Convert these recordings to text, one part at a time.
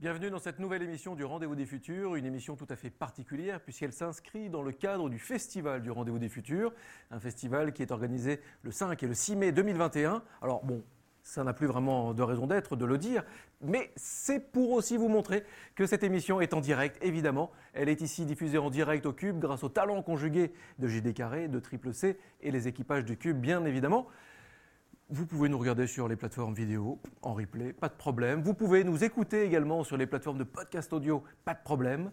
Bienvenue dans cette nouvelle émission du Rendez-vous des Futurs, une émission tout à fait particulière puisqu'elle s'inscrit dans le cadre du Festival du Rendez-vous des Futurs, un festival qui est organisé le 5 et le 6 mai 2021. Alors bon, ça n'a plus vraiment de raison d'être de le dire, mais c'est pour aussi vous montrer que cette émission est en direct, évidemment. Elle est ici diffusée en direct au Cube grâce au talent conjugué de JD Carré, de Triple C et les équipages du Cube, bien évidemment. Vous pouvez nous regarder sur les plateformes vidéo, en replay, pas de problème. Vous pouvez nous écouter également sur les plateformes de podcast audio, pas de problème.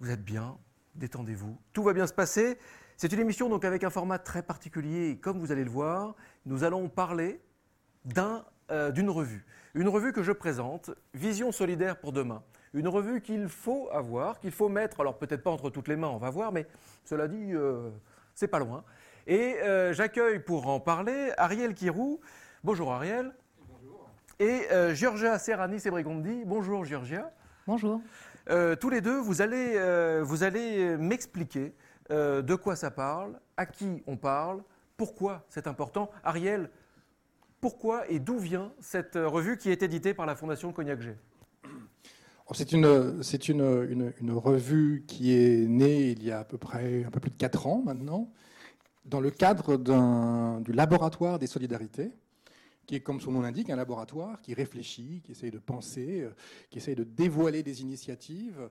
Vous êtes bien, détendez-vous, tout va bien se passer. C'est une émission donc avec un format très particulier, comme vous allez le voir, nous allons parler euh, d'une revue. Une revue que je présente, Vision solidaire pour demain. Une revue qu'il faut avoir, qu'il faut mettre, alors peut-être pas entre toutes les mains, on va voir, mais cela dit, euh, c'est pas loin. Et euh, j'accueille pour en parler Ariel Kirou. Bonjour Ariel. Bonjour. Et euh, Georgia Serrani Sebregondi. Bonjour Georgia. Bonjour. Euh, tous les deux, vous allez, vous allez m'expliquer de quoi ça parle, à qui on parle, pourquoi c'est important. Ariel, pourquoi et d'où vient cette revue qui est éditée par la Fondation Cognac G? C'est une, c'est une, une, une, revue qui est née il y a à peu près un peu plus de 4 ans maintenant, dans le cadre du laboratoire des solidarités, qui est, comme son nom l'indique, un laboratoire qui réfléchit, qui essaye de penser, euh, qui essaye de dévoiler des initiatives,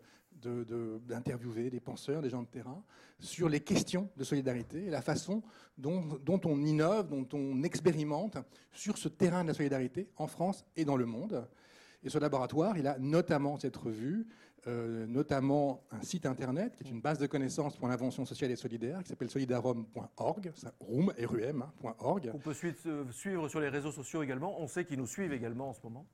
d'interviewer des penseurs, des gens de terrain, sur les questions de solidarité et la façon dont, dont, on innove, dont on expérimente sur ce terrain de la solidarité en France et dans le monde. Et ce laboratoire, il a notamment cette revue, euh, notamment un site internet qui est une base de connaissances pour l'invention sociale et solidaire qui s'appelle solidarum.org, room, R-U-M, hein, .org. On peut euh, suivre sur les réseaux sociaux également. On sait qu'ils nous suivent également en ce moment.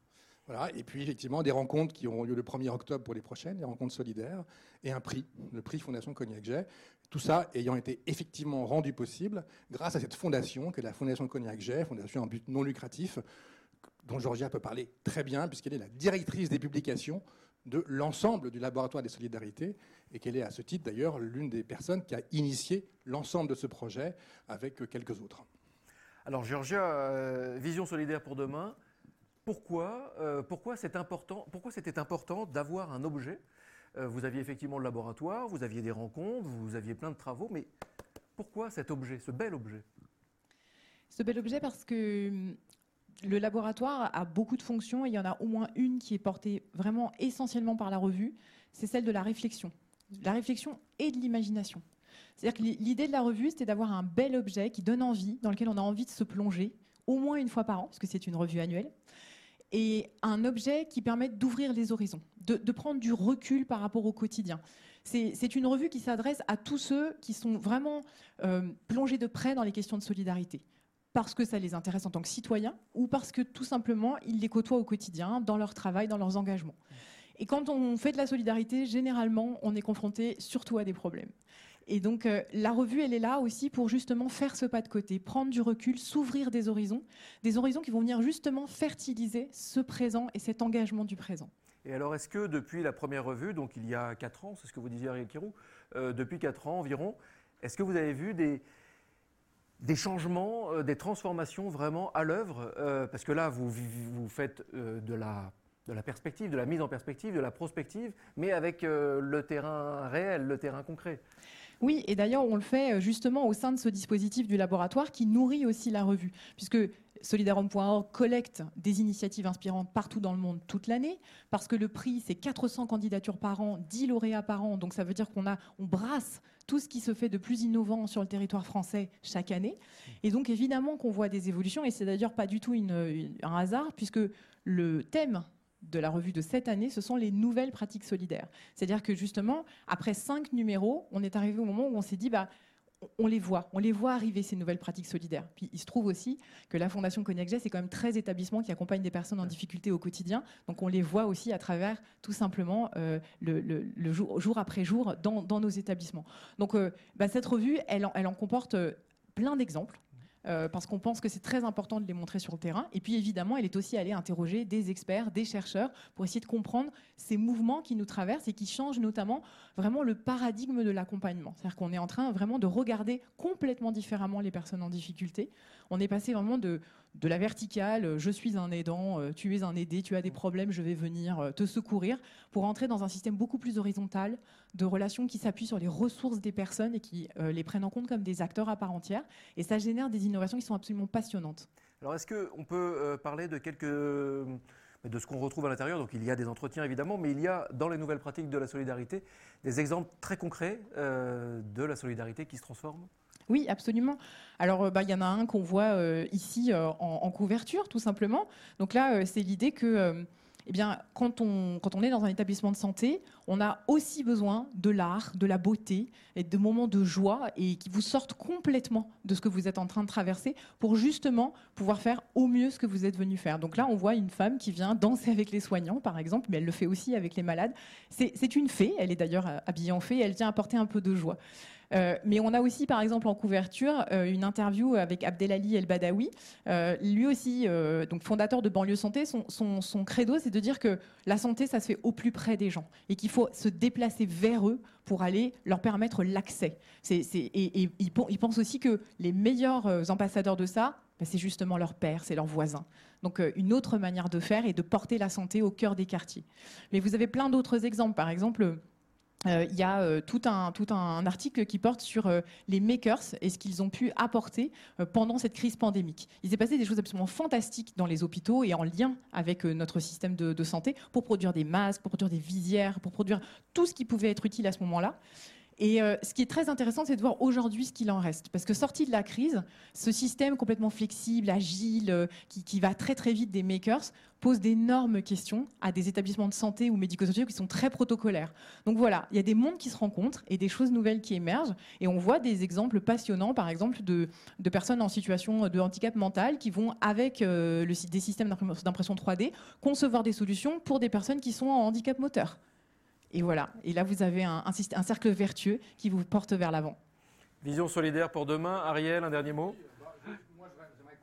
Voilà, et puis effectivement des rencontres qui auront lieu le 1er octobre pour les prochaines, des rencontres solidaires, et un prix, le prix Fondation Cognac Jet. Tout ça ayant été effectivement rendu possible grâce à cette fondation, que est la Fondation Cognac Jet, fondation en but non lucratif, dont Georgia peut parler très bien, puisqu'elle est la directrice des publications de l'ensemble du laboratoire des solidarités, et qu'elle est à ce titre d'ailleurs l'une des personnes qui a initié l'ensemble de ce projet avec quelques autres. Alors Georgia, euh, Vision solidaire pour demain, pourquoi, euh, pourquoi c'est important, pourquoi c'était important d'avoir un objet? Euh, Vous aviez effectivement le laboratoire, vous aviez des rencontres, vous aviez plein de travaux, mais pourquoi cet objet, ce bel objet? Ce bel objet parce que le laboratoire a beaucoup de fonctions et il y en a au moins une qui est portée vraiment essentiellement par la revue, c'est celle de la réflexion. La réflexion et de l'imagination. C'est-à-dire que l'idée de la revue, c'était d'avoir un bel objet qui donne envie, dans lequel on a envie de se plonger, au moins une fois par an, parce que c'est une revue annuelle, et un objet qui permet d'ouvrir les horizons, de, prendre du recul par rapport au quotidien. C'est une revue qui s'adresse à tous ceux qui sont vraiment euh, plongés de près dans les questions de solidarité parce que ça les intéresse en tant que citoyens ou parce que tout simplement ils les côtoient au quotidien dans leur travail, dans leurs engagements. Et quand on fait de la solidarité, généralement, on est confronté surtout à des problèmes. Et donc euh, la revue, elle est là aussi pour justement faire ce pas de côté, prendre du recul, s'ouvrir des horizons, des horizons qui vont venir justement fertiliser ce présent et cet engagement du présent. Et alors, est-ce que depuis la première revue, donc il y a 4 ans, c'est ce que vous disiez Ariel Kirou, euh, depuis 4 ans environ, est-ce que vous avez vu des, des changements, euh, des transformations vraiment à l'œuvre euh, Parce que là, vous, faites euh, de, la, de la perspective, de la mise en perspective, de la prospective, mais avec le terrain réel, le terrain concret. Oui, et d'ailleurs, on le fait justement au sein de ce dispositif du laboratoire qui nourrit aussi la revue, puisque Solidarum.org collecte des initiatives inspirantes partout dans le monde toute l'année, parce que le prix, c'est 400 candidatures par an, 10 lauréats par an, donc ça veut dire qu'on on brasse tout ce qui se fait de plus innovant sur le territoire français chaque année. Et donc évidemment qu'on voit des évolutions, et c'est d'ailleurs pas du tout un hasard, puisque le thème de la revue de cette année, ce sont les nouvelles pratiques solidaires. C'est-à-dire que justement, après cinq numéros, on est arrivé au moment où on s'est dit, bah, on les voit, on les voit arriver ces nouvelles pratiques solidaires. Puis il se trouve aussi que la Fondation Cognac c'est quand même 13 établissements qui accompagnent des personnes en difficulté au quotidien. Donc on les voit aussi à travers tout simplement euh, le, jour, après jour dans, nos établissements. Donc euh, bah, cette revue, elle en, comporte euh, plein d'exemples. Euh, parce qu'on pense que c'est très important de les montrer sur le terrain. Et puis évidemment, elle est aussi allée interroger des experts, des chercheurs, pour essayer de comprendre ces mouvements qui nous traversent et qui changent notamment vraiment le paradigme de l'accompagnement. C'est-à-dire qu'on est en train vraiment de regarder complètement différemment les personnes en difficulté. On est passé vraiment de, de la verticale, euh, je suis un aidant, euh, tu es un aidé, tu as des problèmes, je vais venir te secourir, pour entrer dans un système beaucoup plus horizontal, de relations qui s'appuient sur les ressources des personnes et qui les prennent en compte comme des acteurs à part entière. Et ça génère des innovations qui sont absolument passionnantes. Alors est-ce qu'on peut euh, parler de quelques de ce qu'on retrouve à l'intérieur? Donc il y a des entretiens évidemment, mais il y a dans les nouvelles pratiques de la solidarité des exemples très concrets euh, de la solidarité qui se transforme? Oui, absolument. Alors, euh, bah, il y en a un qu'on voit ici en, en, couverture, tout simplement. Donc là, c'est l'idée que eh bien, quand on, quand on est dans un établissement de santé, on a aussi besoin de l'art, de la beauté et de moments de joie et qui vous sortent complètement de ce que vous êtes en train de traverser pour justement pouvoir faire au mieux ce que vous êtes venu faire. Donc là, on voit une femme qui vient danser avec les soignants, par exemple, mais elle le fait aussi avec les malades. C'est une fée, elle est d'ailleurs habillée en fée elle vient apporter un peu de joie. Euh, mais on a aussi, par exemple, en couverture, euh, une interview avec Abdelali El Badawi. Euh, lui aussi, donc fondateur de Banlieue Santé, son, credo, c'est de dire que la santé, ça se fait au plus près des gens et qu'il faut se déplacer vers eux pour aller leur permettre l'accès. Et, et il, pense aussi que les meilleurs ambassadeurs de ça, ben, c'est justement leurs pères, c'est leurs voisins. Donc une autre manière de faire est de porter la santé au cœur des quartiers. Mais vous avez plein d'autres exemples. Par exemple, euh, il y a euh, tout, un, tout un article qui porte sur euh, les makers et ce qu'ils ont pu apporter pendant cette crise pandémique. Il s'est passé des choses absolument fantastiques dans les hôpitaux et en lien avec notre système de, de, santé pour produire des masques, pour produire des visières, pour produire tout ce qui pouvait être utile à ce moment-là. Et euh, ce qui est très intéressant, c'est de voir aujourd'hui ce qu'il en reste. Parce que sorti de la crise, ce système complètement flexible, agile, euh, qui, va très très vite des makers, pose d'énormes questions à des établissements de santé ou médico-sociaux qui sont très protocolaires. Donc voilà, il y a des mondes qui se rencontrent et des choses nouvelles qui émergent. Et on voit des exemples passionnants, par exemple, de, personnes en situation de handicap mental qui vont, avec euh, le, des systèmes d'impression 3D, concevoir des solutions pour des personnes qui sont en handicap moteur. Et voilà. Et là, vous avez un, un, cercle vertueux qui vous porte vers l'avant. Vision solidaire pour demain. Ariel, un dernier mot?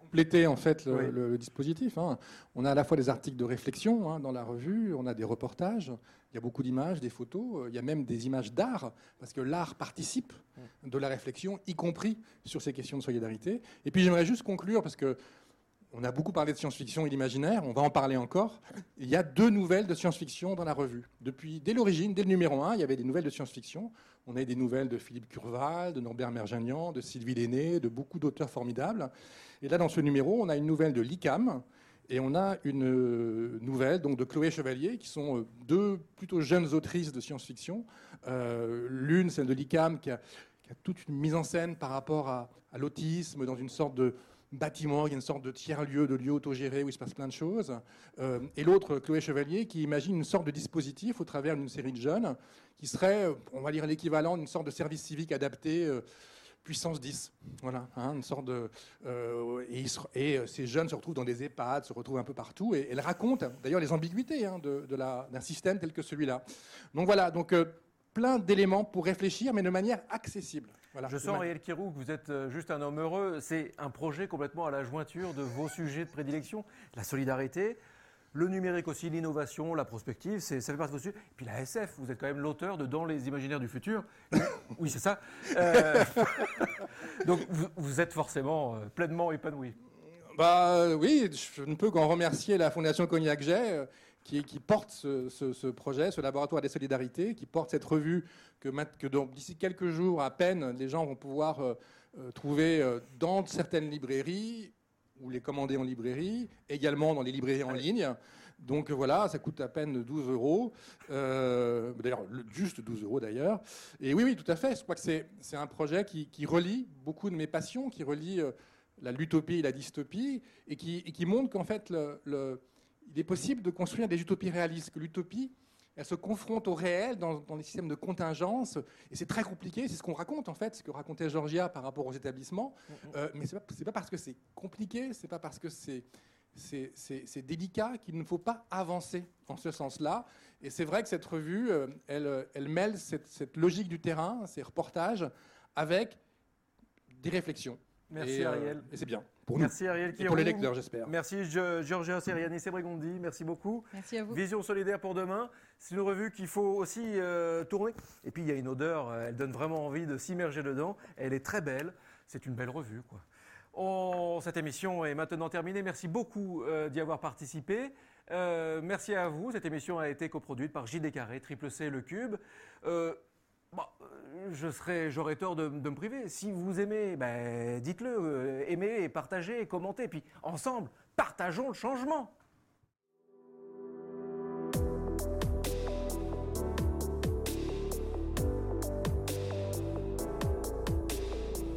Compléter en fait le, dispositif. Hein. On a à la fois des articles de réflexion hein, dans la revue, on a des reportages, il y a beaucoup d'images, des photos, il y a même des images d'art, parce que l'art participe de la réflexion, y compris sur ces questions de solidarité. Et puis j'aimerais juste conclure, parce que on a beaucoup parlé de science-fiction et d'imaginaire, on va en parler encore. Il y a deux nouvelles de science-fiction dans la revue. Depuis, dès l'origine, dès le numéro 1, il y avait des nouvelles de science-fiction. On a des nouvelles de Philippe Curval, de Norbert Merjanian, de Sylvie Lenné, de beaucoup d'auteurs formidables. Et là, dans ce numéro, on a une nouvelle de l'ICAM et on a une nouvelle donc, de Chloé Chevalier, qui sont euh, deux plutôt jeunes autrices de science-fiction. Euh, l'une, celle de l'ICAM, qui a, toute une mise en scène par rapport à l'autisme dans une sorte de bâtiment, il y a une sorte de tiers-lieu, de lieu autogéré où il se passe plein de choses. Euh, et l'autre, Chloé Chevalier, qui imagine une sorte de dispositif au travers d'une série de jeunes qui serait, on va dire, l'équivalent d'une sorte de service civique adapté. Euh, puissance 10. Voilà, hein, une sorte de. Euh, et, ces jeunes se retrouvent dans des EHPAD, se retrouvent un peu partout, et elle raconte d'ailleurs les ambiguïtés hein, d'un système tel que celui-là. Donc voilà, donc plein d'éléments pour réfléchir, mais de manière accessible. Je sens, Ariel Kirou, que vous êtes euh, juste un homme heureux. C'est un projet complètement à la jointure de vos sujets de prédilection. La solidarité, le numérique aussi, l'innovation, la prospective, ça fait partie de vos sujets. Et puis la SF, vous êtes quand même l'auteur de Dans les imaginaires du futur. oui, c'est ça. Euh, donc vous, êtes forcément euh, pleinement épanoui. Bah oui, je ne peux qu'en remercier la Fondation Cognac Jet qui, porte ce, projet, ce laboratoire des solidarités, qui porte cette revue que, d'ici quelques jours à peine, les gens vont pouvoir euh, euh, trouver euh, dans certaines librairies ou les commander en librairie, également dans les librairies en ligne. Donc voilà, ça coûte à peine 12 euros. d'ailleurs, juste 12 euros d'ailleurs. Et oui, oui, tout à fait. Je crois que c'est, un projet qui, relie beaucoup de mes passions, qui relie la l'utopie et la dystopie, et qui, qui montre qu'en fait, le il est possible de construire des utopies réalistes, que l'utopie, elle se confronte au réel dans, les systèmes de contingence, et c'est très compliqué, c'est ce qu'on raconte en fait, ce que racontait Georgia par rapport aux établissements, mm, mm. euh, mais ce n'est pas, parce que c'est compliqué, c'est pas parce que c'est c'est délicat qu'il ne faut pas avancer en ce sens-là. Et c'est vrai que cette revue, euh, elle, elle mêle cette, cette, logique du terrain, ces reportages, avec des réflexions Merci et, euh, Ariel. et c'est bien pour Merci Ariel. Et Kirou. pour les lecteurs, j'espère. Merci Ge- Georgia Seriani Sebregondi, merci beaucoup. Merci à vous. Vision solidaire pour demain, c'est une revue qu'il faut aussi euh, tourner. Et puis il y a une odeur, euh, elle donne vraiment envie de s'immerger dedans. Elle est très belle, c'est une belle revue. Quoi. On- cette émission est maintenant terminée. Merci beaucoup euh, d'y avoir participé. Euh, merci à vous. Cette émission a été coproduite par JD Carré, Triple C Le Cube. Euh, j'aurais tort de, de me priver. Si vous aimez, ben, dites-le, euh, aimez, partagez, commentez. Puis ensemble, partageons le changement.